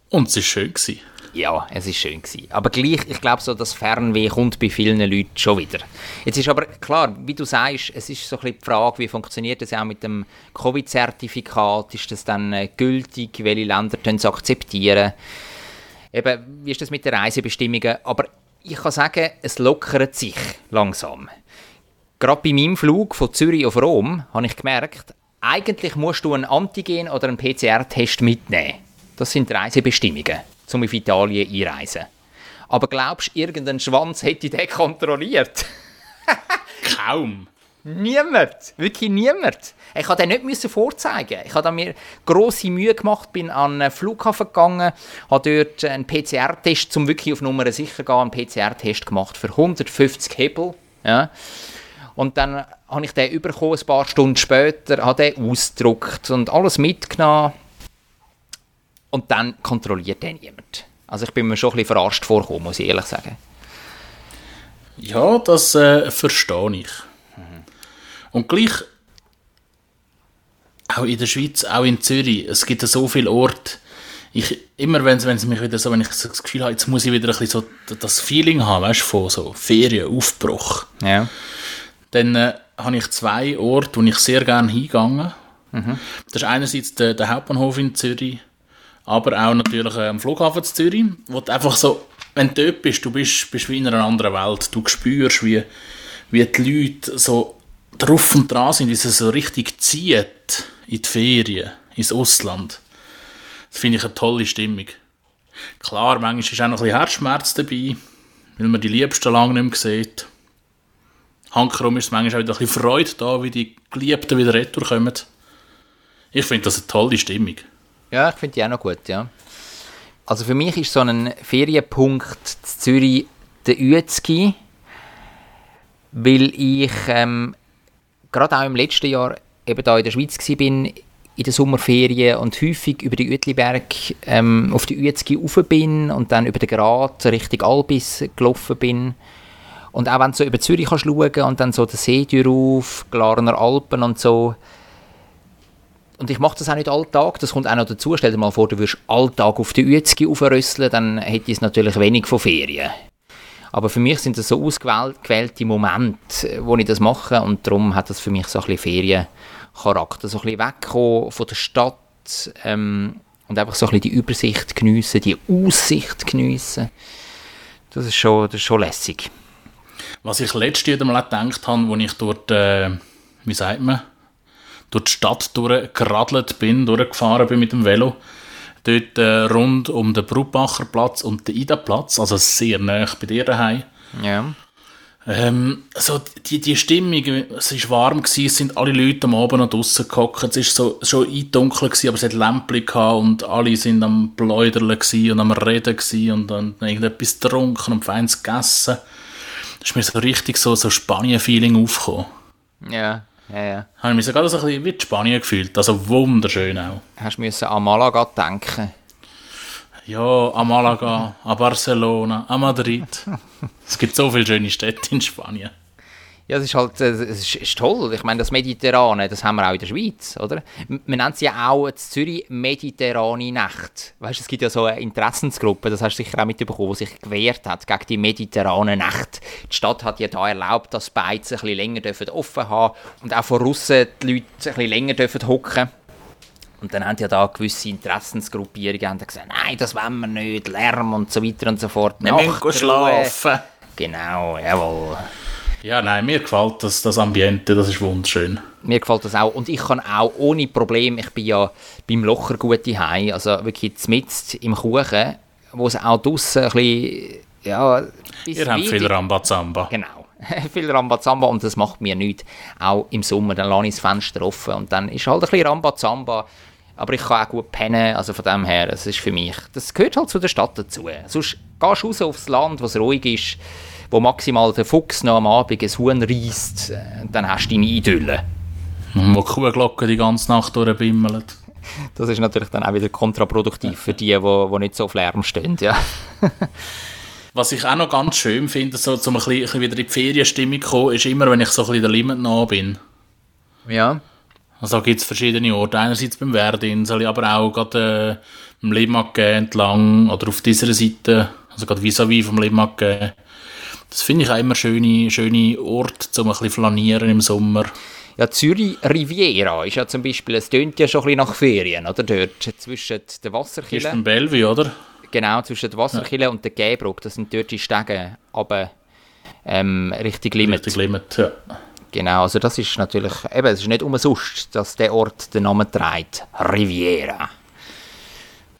Speaker 1: Und es war schön. Gewesen.
Speaker 2: Ja, es ist schön gewesen. Aber gleich, ich glaube so, das Fernweh kommt bei vielen Leuten schon wieder. Jetzt ist aber klar, wie du sagst, es ist so ein bisschen die Frage, wie funktioniert das auch mit dem Covid-Zertifikat? Ist das dann äh, gültig? Welche Länder können es akzeptieren? Eben, wie ist das mit den Reisebestimmungen? Aber ich kann sagen, es lockert sich langsam. Gerade bei meinem Flug von Zürich auf Rom habe ich gemerkt, eigentlich musst du einen Antigen- oder einen PCR-Test mitnehmen. Das sind Reisebestimmungen, um auf Italien einreisen. Aber glaubst du, irgendein Schwanz hätte den kontrolliert?
Speaker 1: Kaum.
Speaker 2: Niemand, wirklich niemand. Ich musste den nicht müssen vorzeigen. Ich habe mir grosse Mühe gemacht, bin an den Flughafen gegangen, habe dort einen PCR-Test, um wirklich auf Nummer sicher zu gehen, einen PCR-Test gemacht für 150 Hebel. Ja. Und dann habe ich den bekommen, ein paar Stunden später, habe den ausgedruckt und alles mitgenommen. Und dann kontrolliert den niemand. Also ich bin mir schon ein bisschen verarscht vorgekommen, muss ich ehrlich sagen.
Speaker 1: Ja, das äh, verstehe ich. Und gleich, auch in der Schweiz, auch in Zürich, es gibt ja so viele Orte, ich, immer wenn es mich wieder so, wenn ich so das Gefühl habe, jetzt muss ich wieder ein bisschen so das Feeling haben, weißt du, von so Ferien, Aufbruch,
Speaker 2: Ja.
Speaker 1: dann äh, habe ich zwei Orte, wo ich sehr gerne hingegangen. Das ist einerseits der, der Hauptbahnhof in Zürich, aber auch natürlich äh, am Flughafen zu Zürich, wo du einfach so, wenn du dort bist, du bist, bist wie in einer anderen Welt. Du spürst, wie, wie die Leute so drauf und dran sind, wie sie so richtig zieht in die Ferien, ins Ausland. Das finde ich eine tolle Stimmung. Klar, manchmal ist auch noch ein bisschen Herzschmerz dabei, weil man die Liebsten lange nicht mehr sieht. Hankerum ist es manchmal auch wieder ein bisschen Freude da, wie die Geliebten wieder retour kommen. Ich finde das eine tolle Stimmung.
Speaker 2: Ja, ich finde die auch noch gut, ja. Also für mich ist so ein Ferienpunkt in Zürich der Uezgi, weil ich ähm, gerade auch im letzten Jahr eben da in der Schweiz war, bin in den Sommerferien und häufig über die Uetliberg ähm, auf die Uezgi rauf bin und dann über den Grat Richtung Albis gelaufen bin. Und auch wenn du so über Zürich kannst schauen und dann so den See auf, Glarner Alpen und so, und ich mache das auch nicht alltag, das kommt auch noch dazu. Stell dir mal vor, du würdest alltag auf die Uezgi aufrüsseln, dann hätte es natürlich wenig von Ferien. Aber für mich sind das so ausgewählte Momente, wo ich das mache und darum hat das für mich so ein bisschen Feriencharakter. So ein bisschen wegkommen von der Stadt ähm, und einfach so ein bisschen die Übersicht geniessen, die Aussicht geniessen. Das ist schon, das ist schon lässig.
Speaker 1: Was ich letztes Jahr mal gedacht habe, als ich dort, äh, wie sagt man, durch die Stadt durchgeradelt bin, durchgefahren bin mit dem Velo, dort äh, rund um den Brubacher Platz und den Ida-Platz, also sehr nah bei dir daheim,
Speaker 2: Ja.
Speaker 1: Ähm, so die, die Stimmung, es war warm, gewesen, es sind alle Leute am Abend noch draussen gehockt, es war so, schon eindunkel, gewesen, aber es hat Lämpchen gehabt und alle sind am Pläudern gewesen und am Reden gewesen und dann irgendetwas getrunken und feins gegessen. Da ist mir so richtig so, so Spanien-Feeling aufgekommen.
Speaker 2: Ja, ja, ja.
Speaker 1: Habe ich mich so gerade so ein bisschen wie die Spanien gefühlt, also wunderschön auch.
Speaker 2: Hast du müssen an Malaga denken?
Speaker 1: Ja, a Malaga, a Barcelona, a Madrid. Es gibt so viele schöne Städte in Spanien.
Speaker 2: Ja, es ist halt äh, es ist, ist toll. Ich meine, das Mediterrane, das haben wir auch in der Schweiz, oder? Man nennt sie ja auch in Zürich mediterrane Nacht. Weißt du, es gibt ja so eine Interessensgruppe, das hast du sicher auch mitbekommen, die sich gewehrt hat gegen die mediterrane Nacht. Die Stadt hat ja da erlaubt, dass Beizen ein bisschen länger dürfen offen haben und auch von Russen die Leute ein bisschen länger dürfen hocken. Und dann haben ja da gewisse Interessensgruppierungen gesagt, nein, das wollen wir nicht, Lärm und so weiter und so fort.
Speaker 1: Wir müssen
Speaker 2: Nachtruhe.
Speaker 1: schlafen.
Speaker 2: Genau, jawohl.
Speaker 1: Ja, nein, mir gefällt das, das Ambiente, das ist wunderschön.
Speaker 2: Mir gefällt das auch. Und ich kann auch ohne Problem, ich bin ja beim Locher gut Hause, also wirklich mitten im Kuchen, wo es auch draussen ein bisschen, ja...
Speaker 1: Ihr habt viel Rambazamba.
Speaker 2: Genau. viel Rambazamba und das macht mir nichts. Auch im Sommer, dann lasse ich das Fenster offen und dann ist halt ein bisschen Rambazamba. Aber ich kann auch gut pennen, also von dem her, es ist für mich, das gehört halt zu der Stadt dazu. Sonst gehst du raus aufs Land, wo es ruhig ist, wo maximal der Fuchs noch am Abend ein Huhn reisst, äh, dann hast du deine Idylle.
Speaker 1: Wo die Kuhglocke die ganze Nacht durchbimmelt.
Speaker 2: Das ist natürlich dann auch wieder kontraproduktiv für die, die, nicht so auf Lärm stehen. Ja.
Speaker 1: Was ich auch noch ganz schön finde, so, um ein bisschen, wieder in die Ferienstimmung zu kommen, ist immer, wenn ich so ein bisschen der Limit nah bin.
Speaker 2: ja.
Speaker 1: Also gibt es verschiedene Orte. Einerseits beim Werdinsel, aber auch gerade äh, im Limagge entlang oder auf dieser Seite, also gerade vis-à-vis vom Limagge. Das finde ich auch immer schöne, schöne Orte, um ein bisschen flanieren im Sommer.
Speaker 2: Ja, Zürich Riviera ist ja zum Beispiel, es tönt ja schon ein bisschen nach Ferien, oder? Dort zwischen der
Speaker 1: Ist
Speaker 2: Wasserkille,
Speaker 1: beim Bellevue, oder?
Speaker 2: genau, zwischen der Wasserkille und der Gäbruck, das sind dort die Stege, aber ähm, richtig Limit.
Speaker 1: Richtig Limit, ja.
Speaker 2: Genau, also das ist natürlich, eben, es ist nicht umsonst, dass der Ort den Namen trägt, Riviera.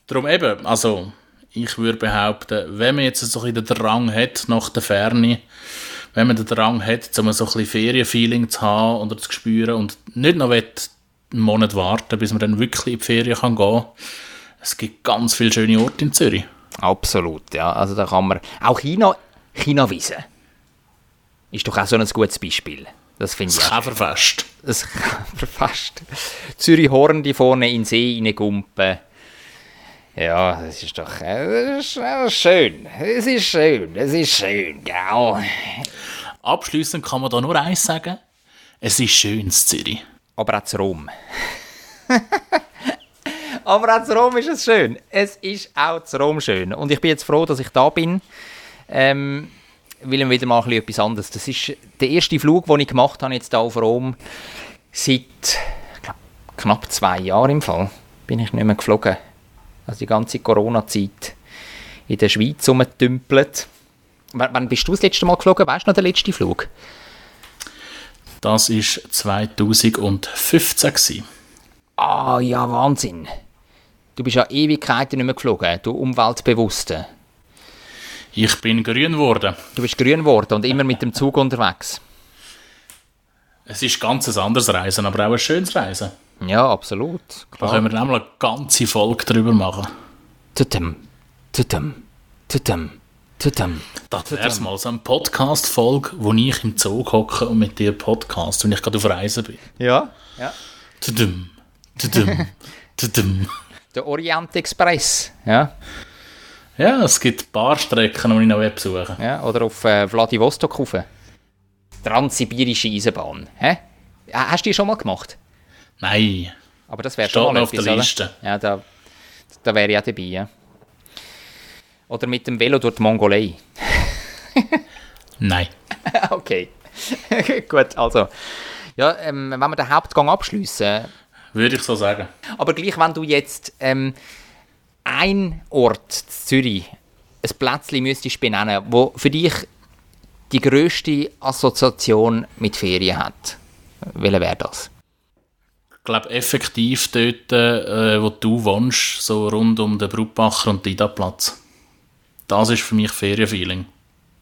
Speaker 1: Darum eben, also ich würde behaupten, wenn man jetzt so ein bisschen den Drang hat nach der Ferne, wenn man den Drang hat, um so ein bisschen Ferienfeeling zu haben oder zu spüren und nicht noch einen Monat warten, bis man dann wirklich in die Ferien kann gehen es gibt ganz viele schöne Orte in Zürich.
Speaker 2: Absolut, ja, also da kann man, auch China, China-Wiese ist doch auch so ein gutes Beispiel. Das finde ich
Speaker 1: Das Käferfest.
Speaker 2: Das fast. Zürich Horn, die vorne in den See reingumpen. Ja, das ist doch äh, das ist, äh, schön. Es ist schön, es ist schön, gell?
Speaker 1: Abschließend kann man da nur eins sagen. Es ist schön in Zürich.
Speaker 2: Aber auch zu Rom. Aber auch zu Rom ist es schön. Es ist auch zu Rom schön. Und ich bin jetzt froh, dass ich da bin. Ähm, will ich wieder mal ein bisschen etwas anderes. Das ist der erste Flug, den ich gemacht habe jetzt hier auf Rom. Seit glaub, knapp zwei Jahren im Fall bin ich nicht mehr geflogen. Also die ganze Corona-Zeit in der Schweiz rumgetümpelt. W wann bist du das letzte Mal geflogen? Weißt du noch den letzten Flug?
Speaker 1: Das war 2015. Gewesen.
Speaker 2: Ah, ja, Wahnsinn. Du bist ja Ewigkeiten nicht mehr geflogen, du Umweltbewusste.
Speaker 1: Ich bin grün geworden.
Speaker 2: Du bist grün geworden und immer mit dem Zug unterwegs.
Speaker 1: Es ist ganz ein anderes Reisen, aber auch ein schönes Reisen.
Speaker 2: Ja, absolut.
Speaker 1: Da können wir mal eine ganze Folge drüber machen.
Speaker 2: Tutum, tutum, tutum, tutum.
Speaker 1: Das wäre mal so eine Podcast-Folge, wo ich im Zoo hocke und mit dir Podcast, wenn ich gerade auf Reisen bin.
Speaker 2: Ja? Ja.
Speaker 1: Tudum, tudum, tudum.
Speaker 2: Der Orient Express. Ja.
Speaker 1: Ja, es gibt ein paar Strecken, die ich noch besuchen
Speaker 2: ja. Oder auf äh, Vladivostok rauf. Transsibirische Eisenbahn. Hä? Hast du die schon mal gemacht?
Speaker 1: Nein,
Speaker 2: Aber das wäre schon mal
Speaker 1: auf
Speaker 2: etwas,
Speaker 1: der
Speaker 2: oder?
Speaker 1: Liste.
Speaker 2: Ja, da, da wäre ich auch dabei, ja. Oder mit dem Velo durch die Mongolei.
Speaker 1: nein.
Speaker 2: okay. Gut, also. Ja, ähm, wenn wir den Hauptgang abschließen,
Speaker 1: Würde ich so sagen.
Speaker 2: aber gleich, wenn du jetzt ähm, ein Ort Zürich, ein Plätzchen müsstest benennen, wo für dich die grösste Assoziation mit Ferien hat, welcher wäre das?
Speaker 1: Ich glaube, effektiv dort, äh, wo du wohnst, so rund um den Brutbacher und den Ida-Platz. Das ist für mich Ferienfeeling.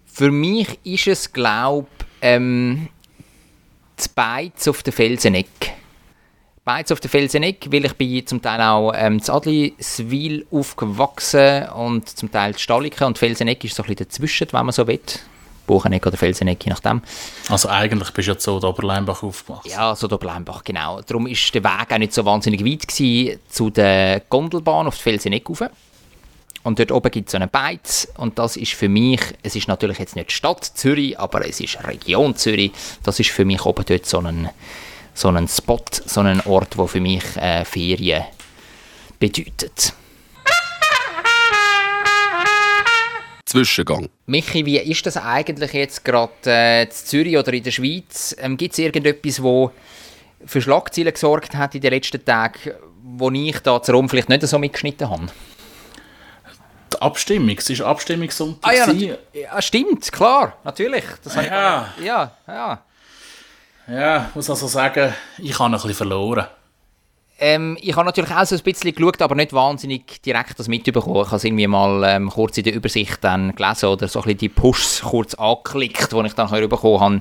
Speaker 2: Für mich ist es, glaube ähm, die Beiz auf der Felseneck. Beiz auf der Felseneck, weil ich bin zum Teil auch ähm, zu Adliswil aufgewachsen und zum Teil zu Staliken und Felseneck ist so ein bisschen dazwischen, wenn man so will. Bucheneck oder Felseneck, je nachdem.
Speaker 1: Also eigentlich bist du ja so Oberleinbach aufgewachsen.
Speaker 2: Ja, so der Bleinbach, genau. Darum ist der Weg auch nicht so wahnsinnig weit gewesen zu der Gondelbahn auf die Felseneck rauf. Und dort oben gibt es so einen Beiz und das ist für mich, es ist natürlich jetzt nicht Stadt Zürich, aber es ist Region Zürich. Das ist für mich oben dort so ein, so ein Spot, so ein Ort, wo für mich äh, Ferien bedeutet.
Speaker 8: Zwischengang.
Speaker 2: Michi, wie ist das eigentlich jetzt gerade äh, in Zürich oder in der Schweiz? Ähm, Gibt es irgendetwas, wo für Schlagzeilen gesorgt hat in den letzten Tagen, wo ich da zu Rom vielleicht nicht so mitgeschnitten habe?
Speaker 1: Die Abstimmung, es war Abstimmungssonntag.
Speaker 2: Ah ja, ja, stimmt, klar, natürlich. Das
Speaker 1: Ja.
Speaker 2: ja, ja.
Speaker 1: ja, muss also sagen, ich habe ein bisschen verloren.
Speaker 2: Ähm, ich habe natürlich auch so ein bisschen geschaut, aber nicht wahnsinnig direkt das mitbekommen. Ich habe es irgendwie mal ähm, kurz in der Übersicht dann gelesen oder so ein bisschen die Pushs kurz angeklickt, die ich dann bekommen habe,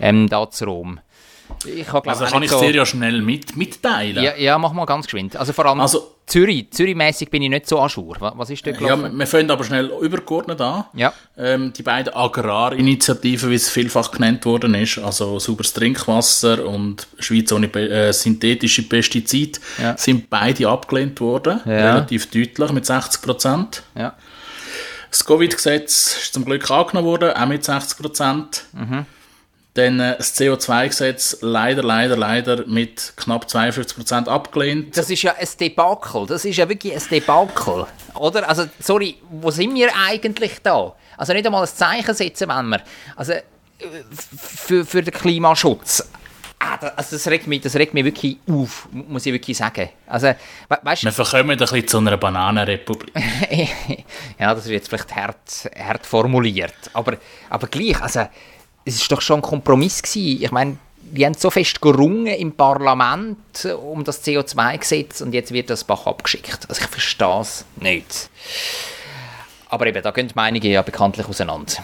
Speaker 2: ähm, da zu Rom. Ich glaub,
Speaker 1: Also kann ich
Speaker 2: so-
Speaker 1: dir ja schnell mit, mitteilen.
Speaker 2: Ja, ja, mach mal ganz geschwind. Also vor allem
Speaker 1: Also-
Speaker 2: Zürich. Zürich-mässig bin ich nicht so aschur. Was, ist dort
Speaker 1: Ja, wir fangen aber schnell übergeordnet an.
Speaker 2: Ja.
Speaker 1: Ähm, die beiden Agrarinitiativen, wie es vielfach genannt worden ist, also sauberes Trinkwasser und Schweiz ohne äh, synthetische Pestizide,
Speaker 2: Ja.
Speaker 1: sind beide abgelehnt worden.
Speaker 2: Ja.
Speaker 1: Relativ deutlich, mit 60 Prozent.
Speaker 2: Ja.
Speaker 1: Das Covid-Gesetz ist zum Glück angenommen worden, auch mit 60 Prozent.
Speaker 2: Mhm.
Speaker 1: Dann äh, das CO2-Gesetz leider, leider, leider mit knapp 52 Prozent abgelehnt.
Speaker 2: Das ist ja ein Debakel. Das ist ja wirklich ein Debakel. Oder? Also, sorry, wo sind wir eigentlich da? Also nicht einmal ein Zeichen setzen, wenn wir... Also, äh, für, für den Klimaschutz. Ah, da- Also das regt, mich, das regt mich wirklich auf, mu- muss ich wirklich sagen. Also, we weißt
Speaker 1: Wir verkommen ein bisschen zu einer Bananenrepublik.
Speaker 2: ja, das wird jetzt vielleicht hart, hart formuliert. Aber, aber gleich, also, es ist doch schon ein Kompromiss gewesen. Ich meine, die haben so fest gerungen im Parlament um das CO2-Gesetz und jetzt wird das Bach abgeschickt. Also ich verstehe es nicht. Aber eben, da gehen die Meinungen ja bekanntlich auseinander.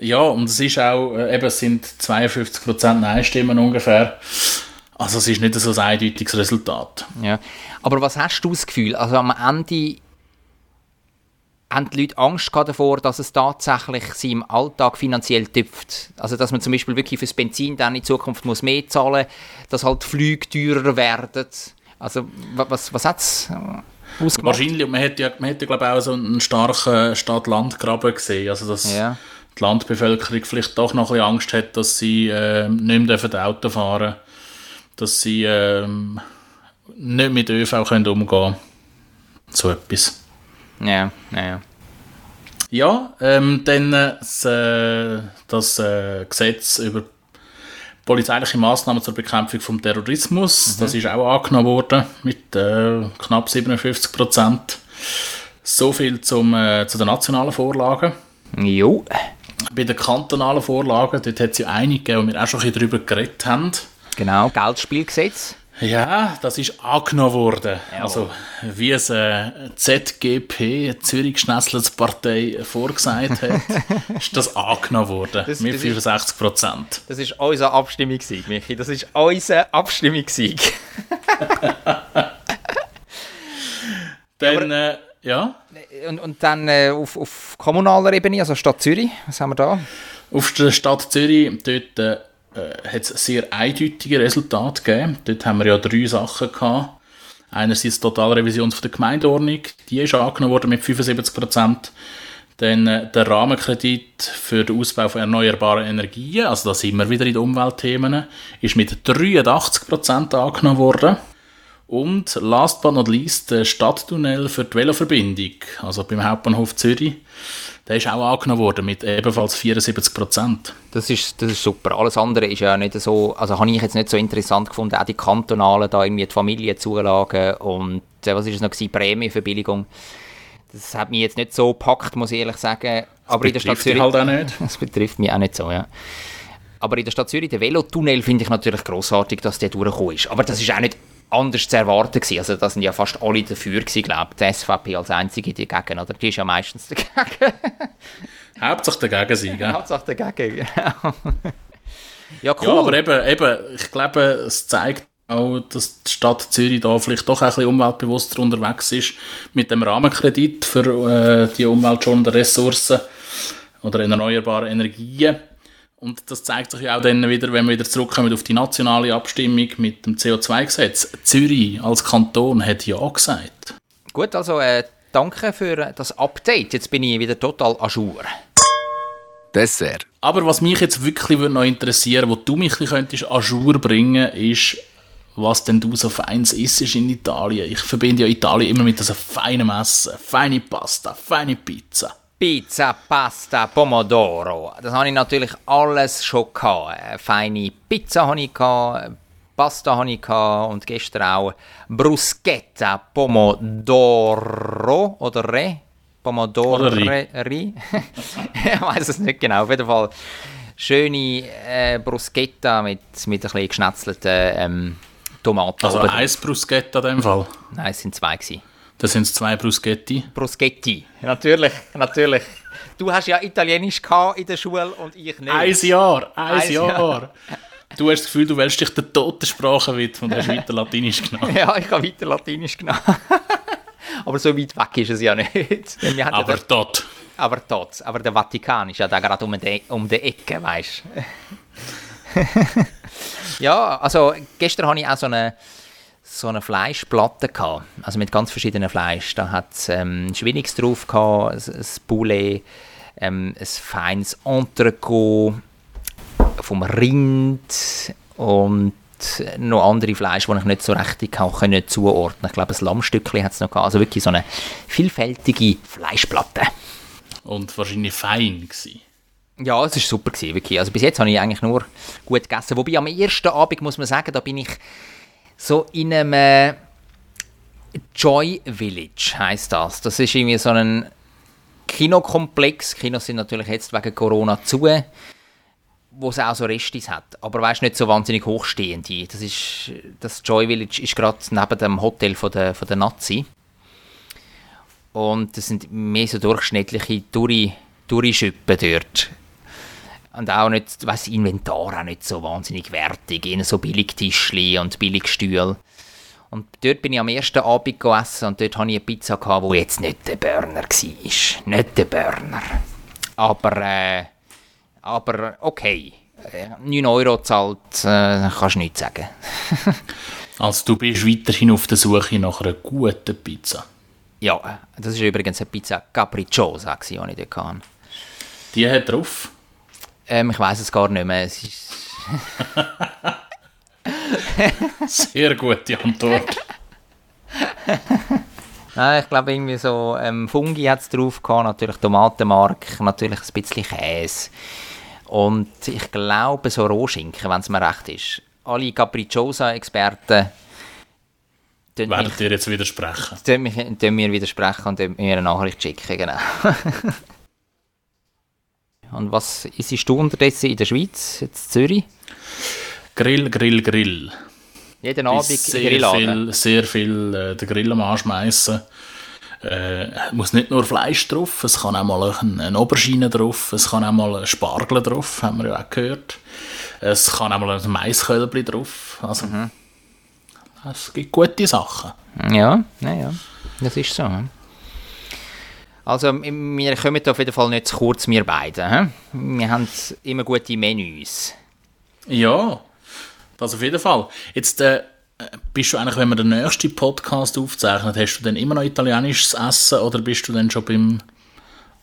Speaker 1: Ja, und es ist auch, äh, eben, es sind 52% Nein-Stimmen ungefähr. Also es ist nicht so ein eindeutiges Resultat.
Speaker 2: Ja. Aber was hast du das Gefühl? Also am Ende haben die Leute Angst davor, dass es tatsächlich sie im Alltag finanziell tüpft. Also dass man zum Beispiel wirklich fürs Benzin dann in Zukunft muss mehr zahlen muss, dass halt Flüge teurer werden. Also wa- was, was hat es ausgemacht?
Speaker 1: Wahrscheinlich, man hätte ja, man hätte, glaube ich, auch so einen starken Stadt-Land-Graben gesehen. Also dass
Speaker 2: Ja.
Speaker 1: die Landbevölkerung vielleicht doch noch ein bisschen Angst hat, dass sie äh, nicht mehr Auto fahren dürfen, dass sie ähm, nicht mit ÖV können umgehen können. So etwas.
Speaker 2: Ja, ja, ja.
Speaker 1: Ja, ähm, dann äh, das, äh, das äh, Gesetz über polizeiliche Maßnahmen zur Bekämpfung vom Terrorismus, das ist auch angenommen worden mit äh, knapp 57 Prozent. So viel zum, äh, zu den nationalen Vorlagen.
Speaker 2: Jo.
Speaker 1: Bei den kantonalen Vorlagen, dort hat es ja einige wo wir auch schon ein bisschen darüber geredet haben.
Speaker 2: Genau, Geldspielgesetz.
Speaker 1: Ja, das ist angenommen worden. Also, wie es äh, ZGP, Zürich Schnetzlers Partei, vorgesagt hat, ist das angenommen worden.
Speaker 2: Das-
Speaker 1: mit
Speaker 2: das ist-
Speaker 1: 65 Prozent.
Speaker 2: Das ist unser Abstimmungssieg, Michi. Das ist unser Abstimmungssieg.
Speaker 1: Dann, äh, ja,
Speaker 2: Und, und dann äh, auf, auf kommunaler Ebene, also Stadt Zürich, was haben wir da?
Speaker 1: auf der Stadt Zürich, dort äh, hat es sehr eindeutige Resultate gegeben. Dort haben wir ja drei Sachen gehabt. Einerseits die Totalrevision der Gemeindeordnung, die ist angenommen worden mit 75 Prozent. Dann äh, der Rahmenkredit für den Ausbau von erneuerbaren Energien, also da sind wir wieder in den Umweltthemen, ist mit 83 Prozent angenommen worden. Und last but not least, der Stadttunnel für die Veloverbindung, also beim Hauptbahnhof Zürich, der ist auch angenommen worden mit ebenfalls 74 Prozent.
Speaker 2: Das ist, das ist super. Alles andere ist ja nicht so, also habe ich jetzt nicht so interessant gefunden, auch die kantonalen, da irgendwie die Familienzulagen und äh, was ist es noch gewesen, Prämienverbilligung. Das hat mich jetzt nicht so gepackt, muss ich ehrlich sagen. Aber in der Stadt Zürich...
Speaker 1: halt auch nicht.
Speaker 2: Das betrifft mich auch nicht so, ja. Aber in der Stadt Zürich, der Velotunnel, finde ich natürlich grossartig, dass der durchgekommen ist. Aber das ist auch nicht anders zu erwarten gewesen. Also da sind ja fast alle dafür gewesen, glaube ich. Die SVP als einzige dagegen, oder? Die ist ja meistens dagegen.
Speaker 1: Hauptsache dagegen sein, gell?
Speaker 2: Hauptsache dagegen. ja, cool.
Speaker 1: Ja, aber eben, eben, ich glaube, es zeigt auch, dass die Stadt Zürich da vielleicht doch ein bisschen umweltbewusster unterwegs ist mit dem Rahmenkredit für äh, die umweltschonenden Ressourcen oder erneuerbare Energien. Und das zeigt sich ja auch dann wieder, wenn wir wieder zurückkommen auf die nationale Abstimmung mit dem CO2-Gesetz. Zürich als Kanton hat ja gesagt.
Speaker 2: Gut, also äh, danke für das Update. Jetzt bin ich wieder total à jour.
Speaker 8: Dessert.
Speaker 1: Aber was mich jetzt wirklich würde noch interessieren, wo du mich ein bisschen könntest à jour bringen, ist, was denn du so feins isst in Italien. Ich verbinde ja Italien immer mit so feinem Essen, feine Pasta, feine Pizza.
Speaker 2: Pizza, Pasta, Pomodoro. Das habe ich natürlich alles schon gehabt. Eine feine Pizza habe ich gehabt, Pasta habe ich gehabt und gestern auch Bruschetta, Pomodoro oder Re? Pomodoro,
Speaker 1: Ri.
Speaker 2: Ich weiß es nicht genau. Auf jeden Fall schöne äh, Bruschetta mit, mit ein bisschen geschnetzelten ähm, Tomaten.
Speaker 1: Also ein Bruschetta in dem Fall.
Speaker 2: Nein, es sind zwei gewesen.
Speaker 1: Das sind zwei Bruschetti.
Speaker 2: Bruschetti. Natürlich, natürlich. Du hast ja Italienisch in der Schule und ich nicht.
Speaker 1: Ein Jahr, ein,
Speaker 2: Ein
Speaker 1: Jahr.
Speaker 2: Jahr.
Speaker 1: Du hast das Gefühl, du wählst dich der toten Sprache widmen und hast weiter Latinisch genommen.
Speaker 2: Ja, ich habe weiter Latinisch genommen. aber so weit weg ist es ja nicht. Ja
Speaker 1: Aber
Speaker 2: den-
Speaker 1: dort.
Speaker 2: aber trotz. Aber der Vatikan ist ja da gerade um die, um die Ecke, weißt du. ja, also gestern hatte ich auch so eine, so eine Fleischplatte gehabt. Also mit ganz verschiedenen Fleisch. Da hat es ähm, Schwinnigs drauf gehabt, ein, ein Poulet, ähm, ein feines Entrecot vom Rind und noch andere Fleisch, die ich nicht so richtig kann, zuordnen Ich glaube, ein Lammstückchen hat es noch gehabt. Also wirklich so eine vielfältige Fleischplatte.
Speaker 1: Und wahrscheinlich fein gewesen.
Speaker 2: Ja, es war super, gewesen, wirklich. Also bis jetzt habe ich eigentlich nur gut gegessen. Wobei am ersten Abend, muss man sagen, da bin ich so in einem äh, Joy Village, heisst das. Das ist irgendwie so ein Kinokomplex. Kinos sind natürlich jetzt wegen Corona zu, wo es auch so Restis hat. Aber weißt nicht so wahnsinnig hochstehende. Das, ist, das Joy Village ist gerade neben dem Hotel von der, von der Nazi. Und das sind mehr so durchschnittliche Touri- Touri-Schüppen dort. Und auch nicht, weiss, Inventar auch nicht so wahnsinnig wertig. Eher so Billigtischli und Billigstühle. Und dort bin ich am ersten Abend gegessen und dort hatte ich eine Pizza, gehabt, die jetzt nicht der Burner war. Nicht der Burner. Aber, äh, aber okay. Äh, 9 Euro zahlt, äh, kannst du nichts sagen.
Speaker 1: Also du bist weiterhin auf der Suche nach einer guten Pizza.
Speaker 2: Ja, das ist übrigens eine Pizza Capricciosa, die ich dort hatte.
Speaker 1: Die hat drauf.
Speaker 2: Ähm, ich weiß es gar nicht mehr. Es ist
Speaker 1: Sehr gute Antwort.
Speaker 2: Nein, ich glaube irgendwie so ähm, Fungi hat es drauf gehabt, natürlich Tomatenmark, natürlich ein bisschen Käse und ich glaube so Rohschinken, wenn es mir recht ist. Alle Capricciosa-Experten
Speaker 1: Werden
Speaker 2: mich-
Speaker 1: dir jetzt widersprechen.
Speaker 2: tun mich- tun mir widersprechen und mir eine Nachricht schicken, genau. und was isst du unterdessen in der Schweiz, jetzt in Zürich?
Speaker 1: Grill, Grill, Grill.
Speaker 2: Jeden Abend
Speaker 1: sehr
Speaker 2: Grilladen.
Speaker 1: viel, sehr viel äh, den Grill am anschmeißen. Äh, muss nicht nur Fleisch drauf, es kann auch mal ein, ein Aubergine drauf, es kann auch mal ein Spargel drauf, haben wir ja auch gehört. Es kann auch mal ein Maiskölbli drauf. Also,
Speaker 2: Mhm.
Speaker 1: es gibt gute Sachen.
Speaker 2: Ja, ja, ja. Das ist so. hm. Also, wir kommen auf jeden Fall nicht zu kurz, wir beide. Wir haben immer gute Menüs.
Speaker 1: Ja, das auf jeden Fall. Jetzt äh, bist du eigentlich, wenn wir den nächsten Podcast aufzeichnen, hast du dann immer noch italienisches Essen oder bist du dann schon beim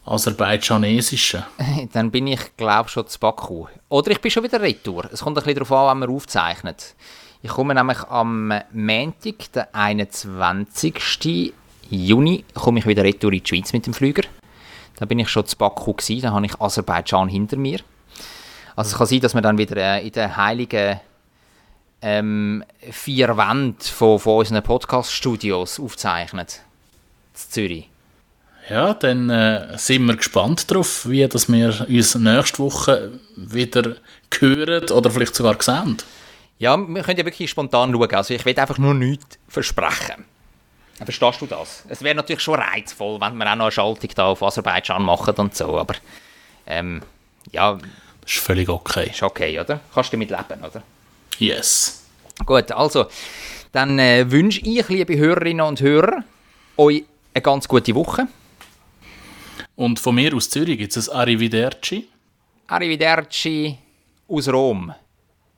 Speaker 1: aserbaidschanesischen?
Speaker 2: Dann bin ich, glaube schon zu Baku. Oder ich bin schon wieder retour. Es kommt ein bisschen darauf an, wann wir aufzeichnen. Ich komme nämlich am Montag, den 21. Juni, komme ich wieder retour in die Schweiz mit dem Flüger. Da bin ich schon zu Baku gewesen, da habe ich Aserbaidschan hinter mir. Also es kann sein, dass wir dann wieder äh, in den heiligen ähm, vier Wänden von, von unseren Podcast-Studios aufzeichnen. In Zürich.
Speaker 1: Ja, dann äh, sind wir gespannt darauf, wie dass wir uns nächste Woche wieder hören oder vielleicht sogar sehen.
Speaker 2: Ja, wir können ja wirklich spontan schauen. Also ich will einfach nur nichts versprechen. Verstehst du das? Es wäre natürlich schon reizvoll, wenn wir auch noch eine Schaltung da auf Aserbaidschan machen und so, aber Ähm, ja,
Speaker 1: Das ist völlig okay.
Speaker 2: ist okay, oder? Kannst du damit leben, oder?
Speaker 1: Yes.
Speaker 2: Gut, also, dann äh, wünsche ich, liebe Hörerinnen und Hörer, euch eine ganz gute Woche.
Speaker 1: Und von mir aus Zürich gibt es ein Arrivederci.
Speaker 2: Arrivederci aus Rom.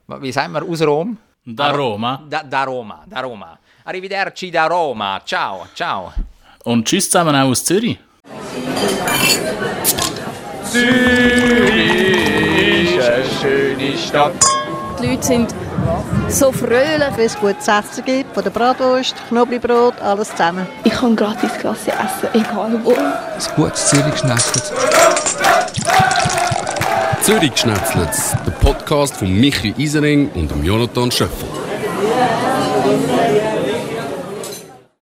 Speaker 2: Wie sagen wir aus Rom?
Speaker 1: Da Roma.
Speaker 2: Da, da Roma, da Roma. Arrivederci da Roma. Ciao, ciao.
Speaker 1: Und tschüss zusammen auch aus Zürich.
Speaker 3: Zürich ist eine schöne Stadt.
Speaker 4: Die Leute sind so fröhlich.
Speaker 5: Wenn es gutes Essen gibt, von der Bratwurst, Knoblauchbrot, alles zusammen.
Speaker 6: Ich kann gratis Klasse essen, egal wo.
Speaker 7: Ein gutes Zürich-Schnetzlitz.
Speaker 8: Zürich Schnetzlitz, der Podcast von Michi Isering und Jonathan Schöffel.